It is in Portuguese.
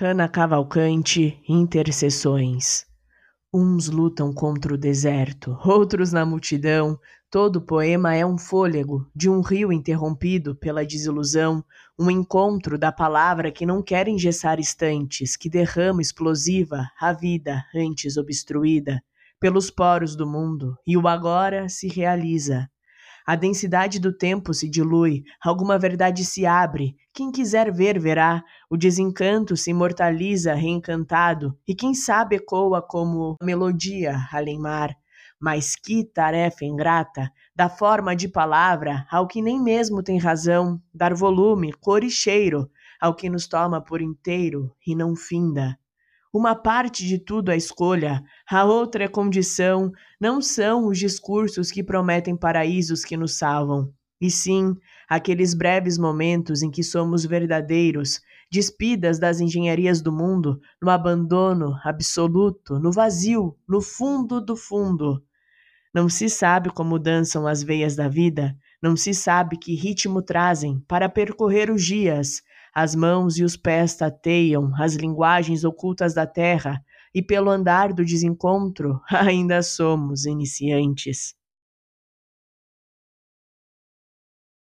Rana Cavalcante, Intercessões. Uns lutam contra o deserto, outros na multidão. Todo poema é um fôlego de um rio interrompido pela desilusão, um encontro da palavra que não quer engessar estantes, que derrama explosiva a vida antes obstruída pelos poros do mundo, e o agora se realiza. A densidade do tempo se dilui, alguma verdade se abre. Quem quiser ver, verá. O desencanto se imortaliza reencantado, e quem sabe ecoa como melodia além mar. Mas que tarefa ingrata, da forma de palavra ao que nem mesmo tem razão, dar volume, cor e cheiro ao que nos toma por inteiro e não finda. Uma parte de tudo é escolha, a outra é condição. Não são os discursos que prometem paraísos que nos salvam, e sim aqueles breves momentos em que somos verdadeiros, despidas das engenharias do mundo, no abandono absoluto, no vazio, no fundo do fundo. Não se sabe como dançam as veias da vida, não se sabe que ritmo trazem para percorrer os dias, as mãos e os pés tateiam as linguagens ocultas da terra, e pelo andar do desencontro ainda somos iniciantes.